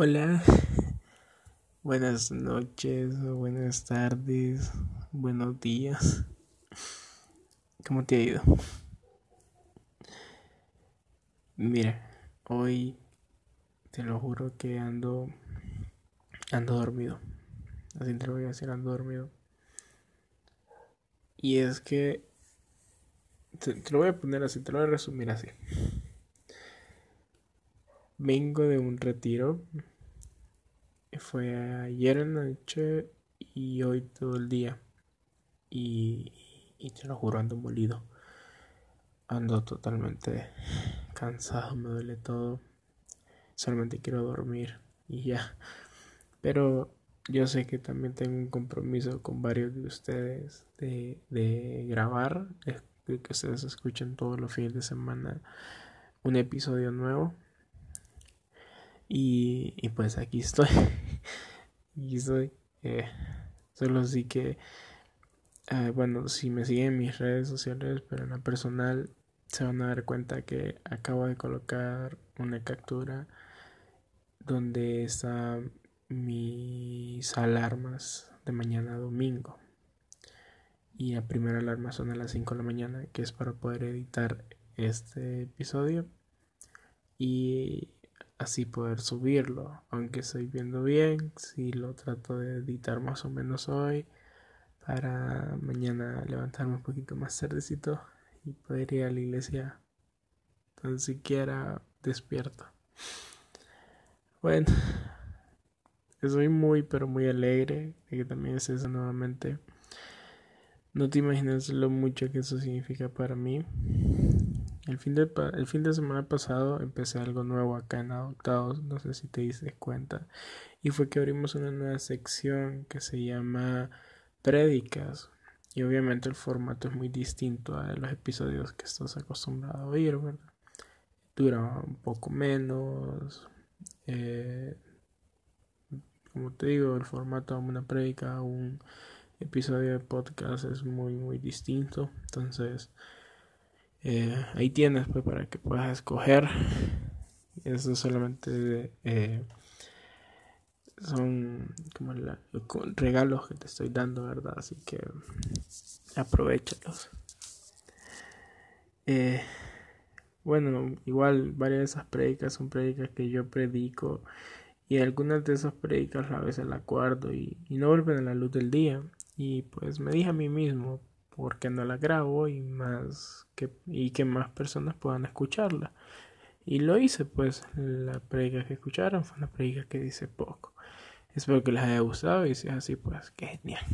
Hola, buenas noches buenas tardes, buenos días. ¿Cómo te ha ido? Mira, hoy te lo juro que ando ando dormido. Así te lo voy a decir, ando dormido. Y es que te, te lo voy a poner así, te lo voy a resumir así. Vengo de un retiro. Fue ayer en la noche y hoy todo el día. Y, y te lo juro, ando molido. Ando totalmente cansado, me duele todo. Solamente quiero dormir y ya. Pero yo sé que también tengo un compromiso con varios de ustedes de, de grabar, de que ustedes escuchen todos los fines de semana un episodio nuevo. Y, y pues aquí estoy. aquí estoy. Eh, solo sí que, eh, bueno, si me siguen en mis redes sociales, pero en la personal, se van a dar cuenta que acabo de colocar una captura donde están mis alarmas de mañana domingo. Y la primera alarma son a las 5 de la mañana, que es para poder editar este episodio. Y así poder subirlo. Aunque estoy viendo bien, si lo trato de editar más o menos hoy para mañana levantarme un poquito más tardecito y poder ir a la iglesia tan siquiera despierto. Bueno, estoy muy pero muy alegre de que también es eso nuevamente. No te imaginas lo mucho que eso significa para mí. El fin, de, el fin de semana pasado empecé algo nuevo acá en Adoptados, no sé si te diste cuenta, y fue que abrimos una nueva sección que se llama Prédicas. Y obviamente el formato es muy distinto a los episodios que estás acostumbrado a oír, ¿verdad? Dura un poco menos. Eh, como te digo, el formato de una prédica, un episodio de podcast es muy, muy distinto. Entonces, eh, ahí tienes pues para que puedas escoger. Eso solamente eh, son como regalos que te estoy dando, ¿verdad? Así que aprovechalos. Eh, bueno, igual varias de esas predicas son predicas que yo predico y algunas de esas predicas a veces la acuerdo y no vuelven a la luz del día. Y pues me dije a mí mismo, porque no la grabo y más que y que más personas puedan escucharla. Y lo hice pues la predica que escucharon fue una predica que dice poco espero que les haya gustado y si es así pues qué genial.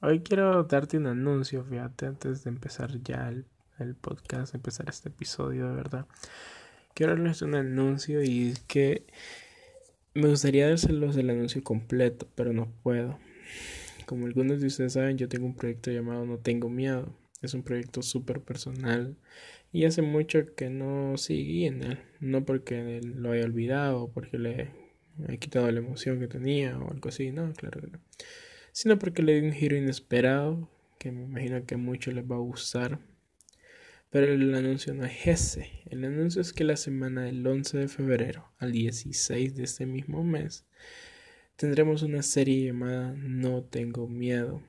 Hoy quiero darte un anuncio fíjate antes de empezar ya el, el podcast empezar este episodio de verdad. Quiero darles un anuncio y es que me gustaría dárselos el anuncio completo pero no puedo como algunos de ustedes saben, yo tengo un proyecto llamado No Tengo Miedo. Es un proyecto súper personal y hace mucho que no seguí en él. No porque lo haya olvidado porque le he quitado la emoción que tenía o algo así, no, claro. Sino porque le di un giro inesperado que me imagino que a muchos les va a gustar. Pero el anuncio no es ese. El anuncio es que la semana del 11 de febrero al 16 de este mismo mes tendremos una serie llamada No tengo miedo.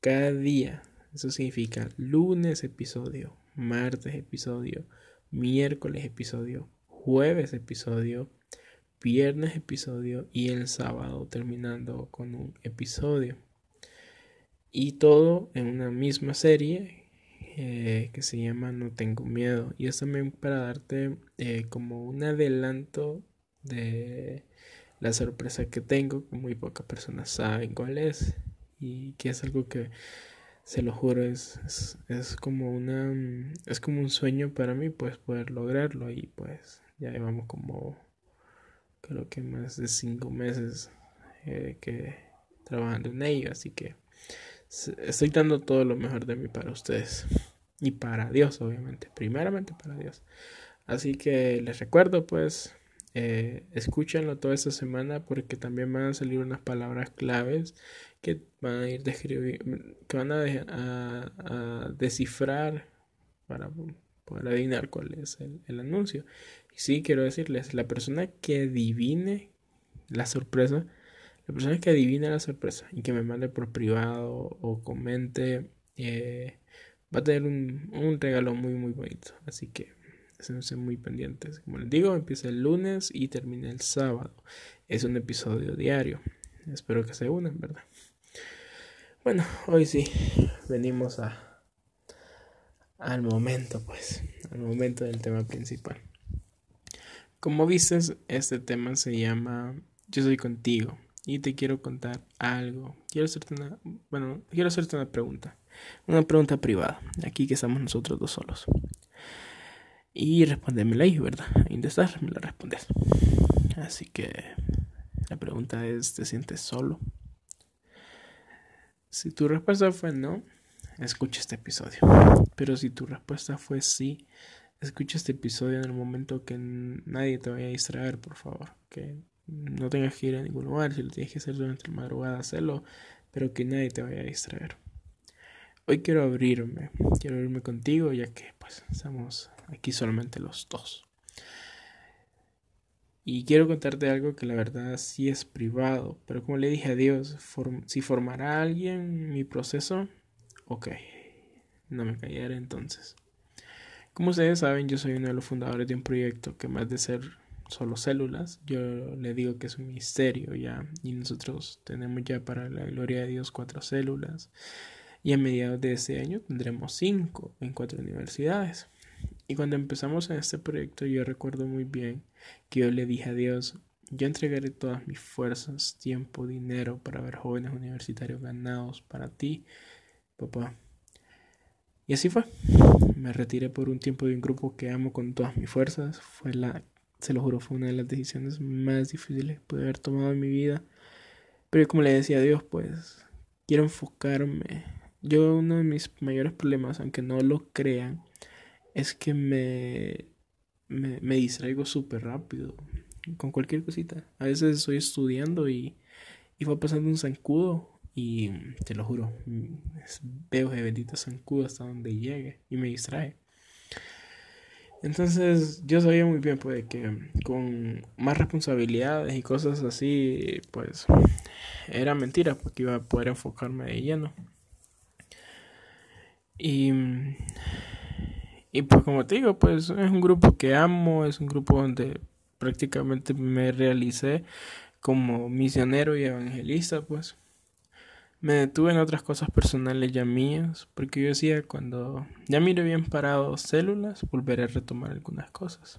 Cada día, eso significa lunes episodio, martes episodio, miércoles episodio, jueves episodio, viernes episodio y el sábado terminando con un episodio. Y todo en una misma serie eh, que se llama No tengo miedo. Y es también para darte eh, como un adelanto de la sorpresa que tengo, que muy pocas personas saben cuál es y que es algo que se lo juro es, es, como una es como un sueño para mí pues poder lograrlo y pues ya llevamos como creo que más de cinco meses eh, que trabajando en ello así que estoy dando todo lo mejor de mí para ustedes y para Dios obviamente primeramente para Dios. Así que les recuerdo pues eh, toda esta semana porque también van a salir unas palabras claves que van a ir que van a, descifrar para poder adivinar cuál es el, el, anuncio. Y sí, quiero decirles, la persona que adivine la sorpresa, la persona que adivine la sorpresa y que me mande por privado o comente, eh, va a tener un, un regalo muy, muy bonito. Así que estén muy pendientes. Como les digo, empieza el lunes y termina el sábado. Es un episodio diario. Espero que se unan, ¿verdad? Bueno, hoy sí, venimos a al momento, pues, al momento del tema principal. Como vistes, este tema se llama Yo soy contigo y te quiero contar algo. Quiero hacerte una, bueno, quiero hacerte una pregunta, una pregunta privada, aquí que estamos nosotros dos solos. Y respondérmela ahí, ¿verdad? Estás, me la respondes. Así que la pregunta es, ¿te sientes solo? Si tu respuesta fue no, escucha este episodio. Pero si tu respuesta fue sí, escucha este episodio en el momento que nadie te vaya a distraer, por favor. Que no tengas que ir a ningún lugar. Si lo tienes que hacer durante la madrugada, hazlo. Pero que nadie te vaya a distraer. Hoy quiero abrirme. Quiero abrirme contigo, ya que pues estamos aquí solamente los dos. Y quiero contarte algo que la verdad sí es privado, pero como le dije a Dios, si formará alguien mi proceso, ok, no me callaré entonces. Como ustedes saben, yo soy uno de los fundadores de un proyecto que más de ser solo células, yo le digo que es un misterio ya, y nosotros tenemos ya para la gloria de Dios cuatro células, y a mediados de este año tendremos cinco en cuatro universidades. Y cuando empezamos en este proyecto yo recuerdo muy bien que yo le dije a Dios, yo entregaré todas mis fuerzas, tiempo, dinero para ver jóvenes universitarios ganados para ti, papá. Y así fue. Me retiré por un tiempo de un grupo que amo con todas mis fuerzas. Fue la, se lo juro, fue una de las decisiones más difíciles que pude haber tomado en mi vida. Pero como le decía a Dios, pues quiero enfocarme. Yo uno de mis mayores problemas, aunque no lo crean, es que me, me, distraigo súper rápido con cualquier cosita. A veces estoy estudiando y, y va pasando un zancudo y te lo juro, veo ese bendito zancudo hasta donde llegue y me distrae. Entonces yo sabía muy bien pues que con más responsabilidades y cosas así pues era mentira porque iba a poder enfocarme de lleno. Y y pues como te digo, pues es un grupo que amo, es un grupo donde prácticamente me realicé como misionero y evangelista, pues. Me detuve en otras cosas personales ya mías, porque yo decía, cuando ya mire bien parado células, volveré a retomar algunas cosas.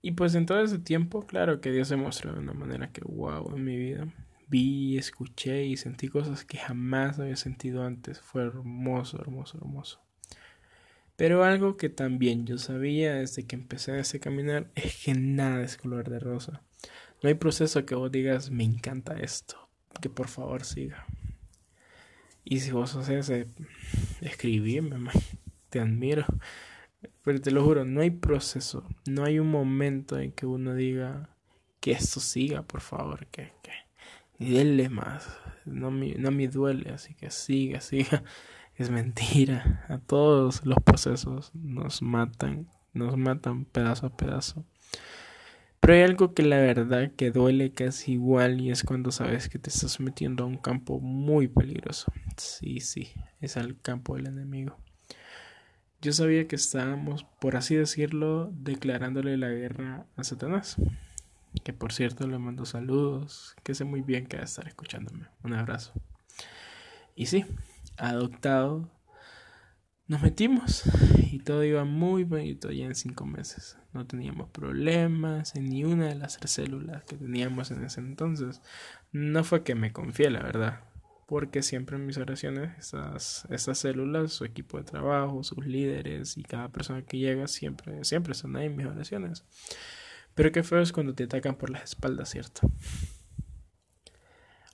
Y pues en todo ese tiempo, claro que Dios se mostró de una manera que wow en mi vida. Vi, escuché y sentí cosas que jamás había sentido antes. Fue hermoso, hermoso, hermoso. Pero algo que también yo sabía desde que empecé a ese caminar es que nada es color de rosa. No hay proceso que vos digas, me encanta esto, que por favor siga. Y si vos haces, eh, escribime, te admiro. Pero te lo juro, no hay proceso, no hay un momento en que uno diga que esto siga, por favor, que, y más. No me, no me duele, así que siga, siga es mentira. A todos los procesos nos matan, nos matan pedazo a pedazo. Pero hay algo que la verdad que duele casi igual y es cuando sabes que te estás metiendo a un campo muy peligroso. Sí, sí, es al campo del enemigo. Yo sabía que estábamos, por así decirlo, declarándole la guerra a Satanás. Que por cierto le mando saludos, que sé muy bien que va a estar escuchándome. Un abrazo. Y sí, adoptado, nos metimos y todo iba muy bonito ya en cinco meses. No teníamos problemas en ni una de las tres células que teníamos en ese entonces. No fue que me confié, la verdad, porque siempre en mis oraciones, esas, esas células, su equipo de trabajo, sus líderes y cada persona que llega siempre, siempre están ahí en mis oraciones. Pero qué feo es cuando te atacan por las espaldas, ¿cierto?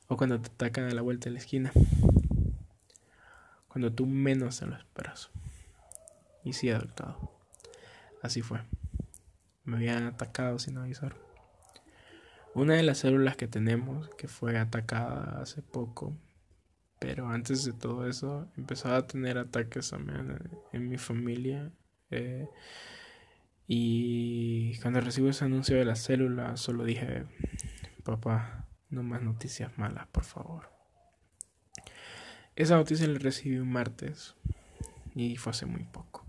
O cuando te atacan a la vuelta de la esquina cuando tú menos te lo esperas. Y sí, adoptado. Así fue. Me habían atacado sin avisar. Una de las células que tenemos, que fue atacada hace poco, pero antes de todo eso, empezaba a tener ataques también en, mi familia. Eh, y cuando recibo ese anuncio de la célula, solo dije, papá, no más noticias malas, por favor. Esa noticia la recibí un martes y fue hace muy poco.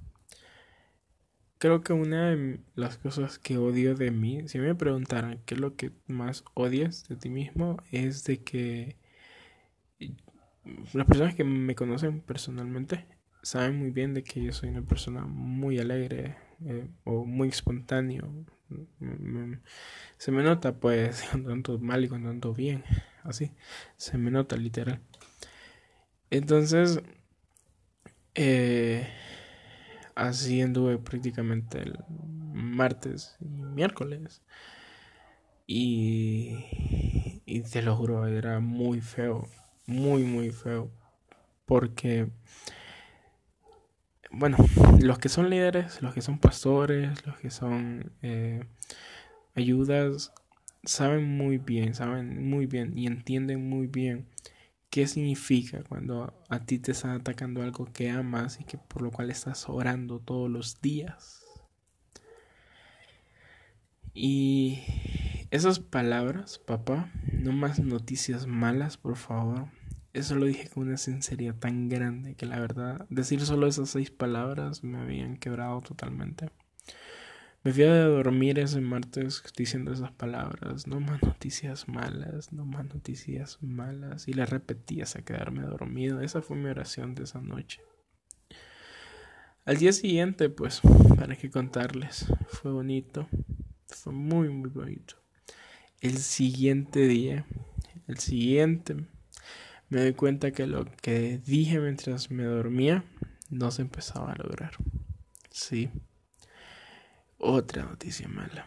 Creo que una de las cosas que odio de mí, si me preguntaran qué es lo que más odias de ti mismo, es de que las personas que me conocen personalmente saben muy bien de que yo soy una persona muy alegre eh, o muy espontáneo. Se me nota pues cuando ando mal y cuando ando bien, así, se me nota literal. Entonces, eh, así anduve prácticamente el martes y miércoles. Y, y te lo juro, era muy feo, muy, muy feo. Porque, bueno, los que son líderes, los que son pastores, los que son eh, ayudas, saben muy bien, saben muy bien y entienden muy bien qué significa cuando a ti te están atacando algo que amas y que por lo cual estás orando todos los días. Y esas palabras, papá, no más noticias malas, por favor. Eso lo dije con una sinceridad tan grande que la verdad, decir solo esas seis palabras me habían quebrado totalmente. Me fui a dormir ese martes diciendo esas palabras, no más noticias malas, no más noticias malas, y las repetí hasta quedarme dormido. Esa fue mi oración de esa noche. Al día siguiente, pues, para qué contarles, fue bonito, fue muy, muy bonito. El siguiente día, el siguiente, me doy cuenta que lo que dije mientras me dormía no se empezaba a lograr. Sí. Otra noticia mala.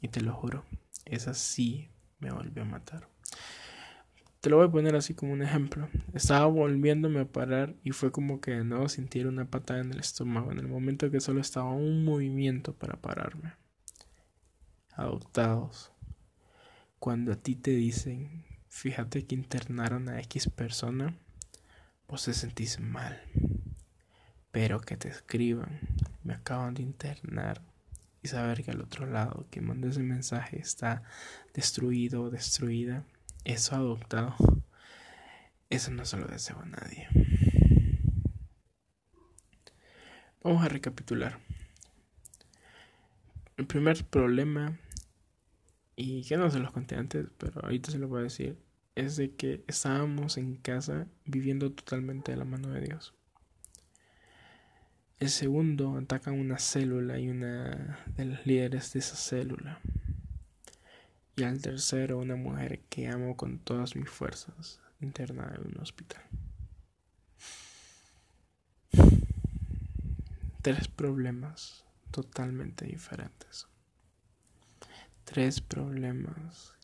Y te lo juro, esa sí me volvió a matar. Te lo voy a poner así como un ejemplo. Estaba volviéndome a parar y fue como que de nuevo sintiera una patada en el estómago en el momento que solo estaba un movimiento para pararme. Adoptados. Cuando a ti te dicen, fíjate que internaron a X persona, vos te sentís mal. Pero que te escriban, me acaban de internar y saber que al otro lado que manda ese mensaje está destruido o destruida, eso adoptado, eso no se lo deseo a nadie. Vamos a recapitular. El primer problema, y que no se los conté antes, pero ahorita se lo voy a decir, es de que estábamos en casa viviendo totalmente de la mano de Dios. El segundo ataca una célula y una de los líderes de esa célula. Y al tercero una mujer que amo con todas mis fuerzas, internada en un hospital. Tres problemas totalmente diferentes. Tres problemas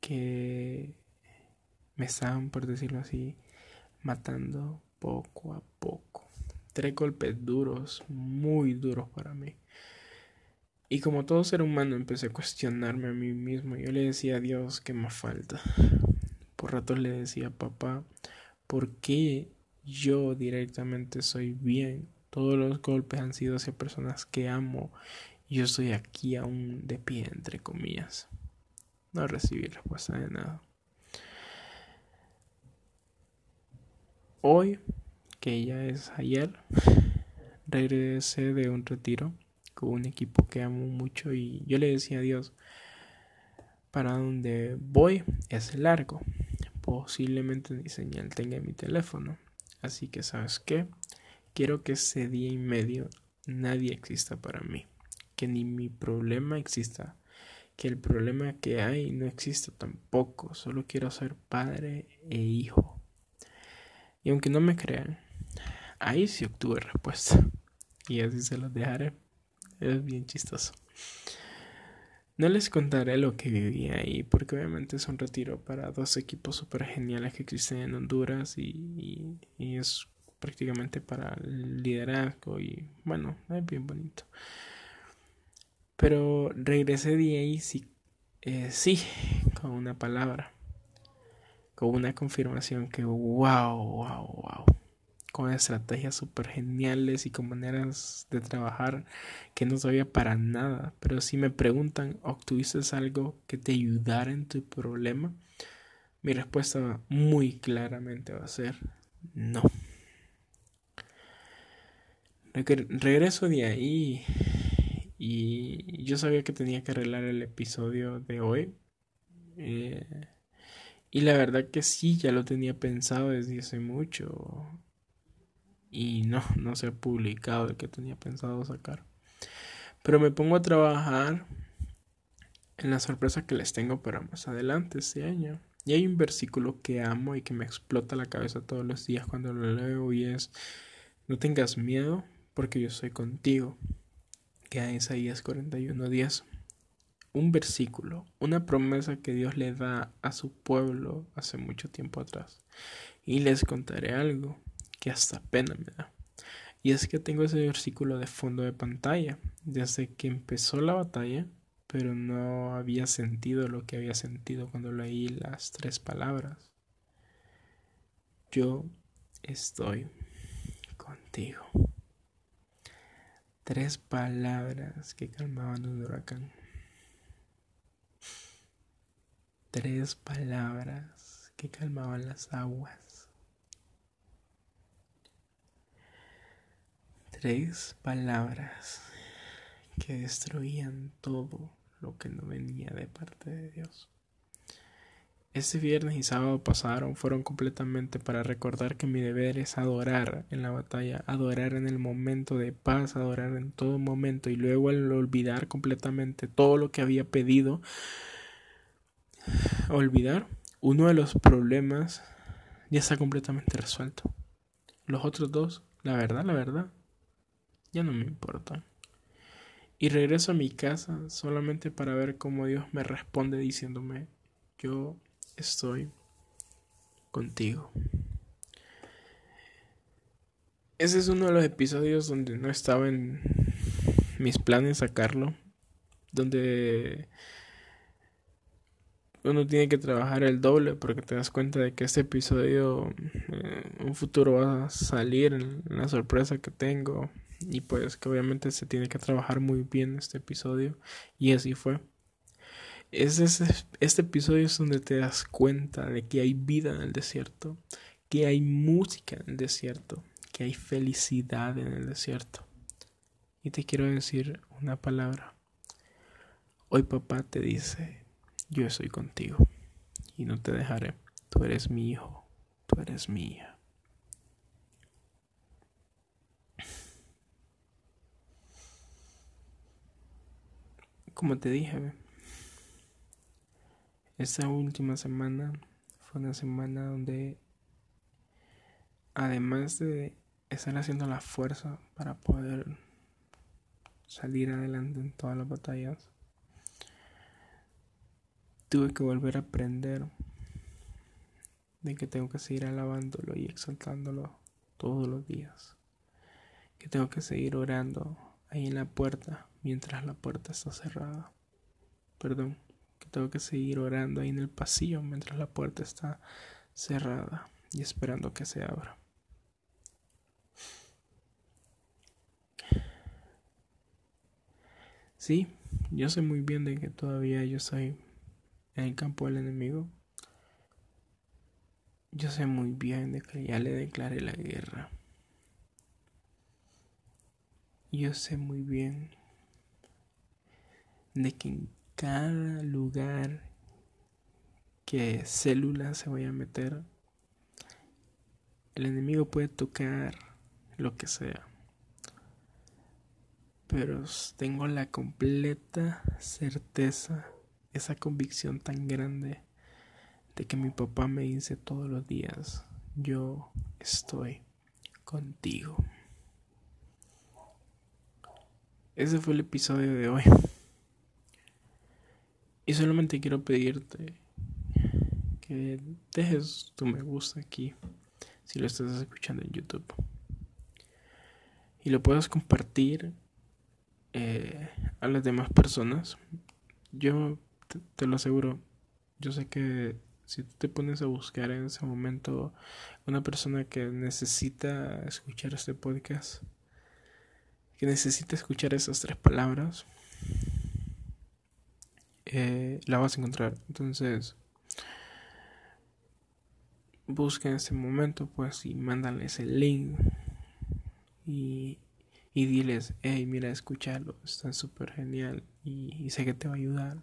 que me estaban, por decirlo así, matando poco a poco tres golpes duros, muy duros para mí. Y como todo ser humano empecé a cuestionarme a mí mismo. Yo le decía a Dios que me falta. Por ratos le decía, papá, ¿por qué yo directamente soy bien? Todos los golpes han sido hacia personas que amo. Yo estoy aquí aún de pie, entre comillas. No recibí respuesta de nada. Hoy que ya es ayer, regresé de un retiro con un equipo que amo mucho y yo le decía a Dios, para donde voy es largo, posiblemente ni señal tenga mi teléfono, así que sabes qué, quiero que ese día y medio nadie exista para mí, que ni mi problema exista, que el problema que hay no exista tampoco, solo quiero ser padre e hijo. Y aunque no me crean, ahí sí obtuve respuesta. Y así se los dejaré. Es bien chistoso. No les contaré lo que viví ahí, porque obviamente es un retiro para dos equipos super geniales que existen en Honduras y, es prácticamente para liderazgo y bueno, es bien bonito. Pero regresé de ahí sí, eh, sí, con una palabra, con una confirmación que wow, wow, wow con estrategias súper geniales y con maneras de trabajar que no sabía para nada. Pero si me preguntan, ¿obtuviste algo que te ayudara en tu problema? Mi respuesta muy claramente va a ser no. Regreso de ahí y yo sabía que tenía que arreglar el episodio de hoy. Eh, y la verdad que sí, ya lo tenía pensado desde hace mucho. Y no, no se ha publicado el que tenía pensado sacar. Pero me pongo a trabajar en la sorpresa que les tengo para más adelante este año. Y hay un versículo que amo y que me explota la cabeza todos los días cuando lo leo y es, no tengas miedo porque yo soy contigo. Que a Isaías 41 días un versículo, una promesa que Dios le da a su pueblo hace mucho tiempo atrás. Y les contaré algo que hasta pena me da. Y es que tengo ese versículo de fondo de pantalla desde que empezó la batalla, pero no había sentido lo que había sentido cuando leí las tres palabras. Yo estoy contigo. Tres palabras que calmaban un huracán. Tres palabras que calmaban las aguas. Tres palabras que destruían todo lo que no venía de parte de Dios. Este viernes y sábado pasaron, fueron completamente para recordar que mi deber es adorar en la batalla, adorar en el momento de paz, adorar en todo momento y luego al olvidar completamente todo lo que había pedido, olvidar, uno de los problemas ya está completamente resuelto. Los otros dos, la verdad, la verdad, ya no me importan. Y regreso a mi casa solamente para ver cómo Dios me responde diciéndome, yo estoy contigo. Ese es uno de los episodios donde no estaba en mis planes sacarlo, donde uno tiene que trabajar el doble porque te das cuenta de que este episodio eh, un futuro va a salir en la sorpresa que tengo y pues que obviamente se tiene que trabajar muy bien este episodio y así fue. Es este episodio es donde te das cuenta de que hay vida en el desierto, que hay música en el desierto, que hay felicidad en el desierto. Y te quiero decir una palabra. Hoy papá te dice, yo estoy contigo y no te dejaré. Tú eres mi hijo, tú eres mía. Como te dije, esta última semana fue una semana donde, además de estar haciendo la fuerza para poder salir adelante en todas las batallas, tuve que volver a aprender de que tengo que seguir alabándolo y exaltándolo todos los días. Que tengo que seguir orando ahí en la puerta mientras la puerta está cerrada. Perdón, que tengo que seguir orando ahí en el pasillo mientras la puerta está cerrada y esperando que se abra. Sí, yo sé muy bien de que todavía yo soy en el campo del enemigo, yo sé muy bien de que ya le declaré la guerra. Yo sé muy bien de que en cada lugar que célula se vaya a meter, el enemigo puede tocar lo que sea. Pero tengo la completa certeza esa convicción tan grande de que mi papá me dice todos los días, yo estoy contigo. Ese fue el episodio de hoy. Y solamente quiero pedirte que dejes tu me gusta aquí si lo estás escuchando en YouTube. Y lo puedas compartir eh, a las demás personas. Yo te, lo aseguro, yo sé que Si tú te pones a buscar en ese momento una persona que necesita escuchar este podcast, que necesita escuchar esas tres palabras, eh, la vas a encontrar. Entonces, busca en ese momento, pues, y mándales el link y, y diles, hey, mira, escúchalo, está súper genial y, sé que te va a ayudar.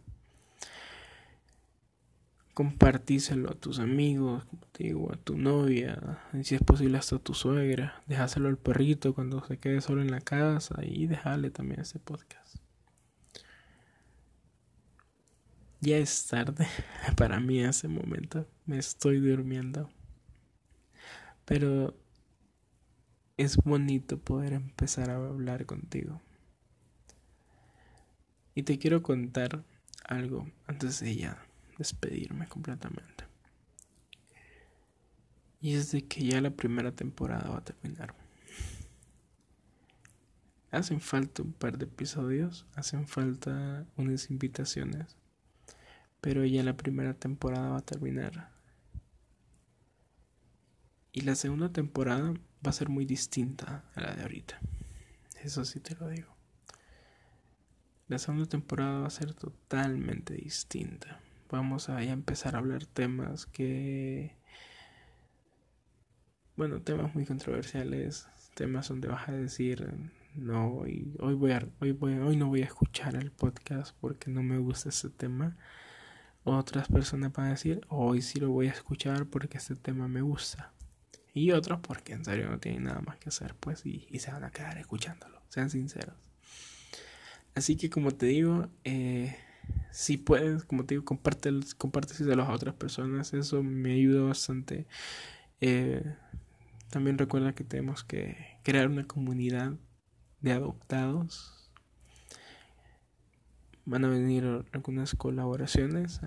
Compartíselo a tus amigos, como a tu novia, si es posible hasta a tu suegra. Déjaselo al perrito cuando se quede solo en la casa y déjale también este podcast. Ya es tarde para mí en ese momento. Me estoy durmiendo. Pero es bonito poder empezar a hablar contigo. Y te quiero contar algo antes de ya despedirme completamente. Y es de que ya la primera temporada va a terminar. Hacen falta un par de episodios, hacen falta unas invitaciones, pero ya la primera temporada va a terminar. Y la segunda temporada va a ser muy distinta a la de ahorita. Eso sí te lo digo. La segunda temporada va a ser totalmente distinta. Vamos a empezar a hablar temas que... Bueno, temas muy controversiales, temas donde vas a decir, no, hoy, hoy, voy a, hoy, hoy no voy a escuchar el podcast porque no me gusta ese tema. Otras personas van a decir, hoy sí lo voy a escuchar porque este tema me gusta. Y otros porque en serio no tienen nada más que hacer, pues, y, se van a quedar escuchándolo, sean sinceros. Así que como te digo, eh, si puedes, como te digo, comparte, de a otras personas, eso me ayuda bastante. Eh, también recuerda que tenemos que crear una comunidad de adoptados. Van a venir algunas colaboraciones,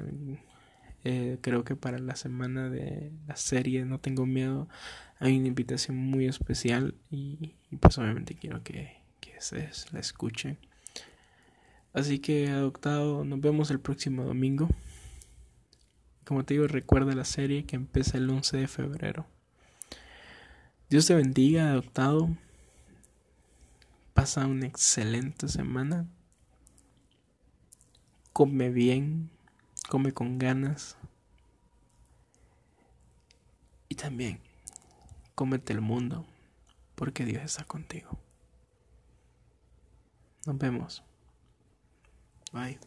eh, creo que para la semana de la serie No Tengo Miedo hay una invitación muy especial y, pues obviamente quiero que, que se la escuchen. Así que adoptado, nos vemos el próximo domingo. Como te digo, recuerda la serie que empieza el 11 de febrero. Dios te bendiga, adoptado. Pasa una excelente semana. Come bien come con ganas y también cómete el mundo porque Dios está contigo. Nos vemos. Bye.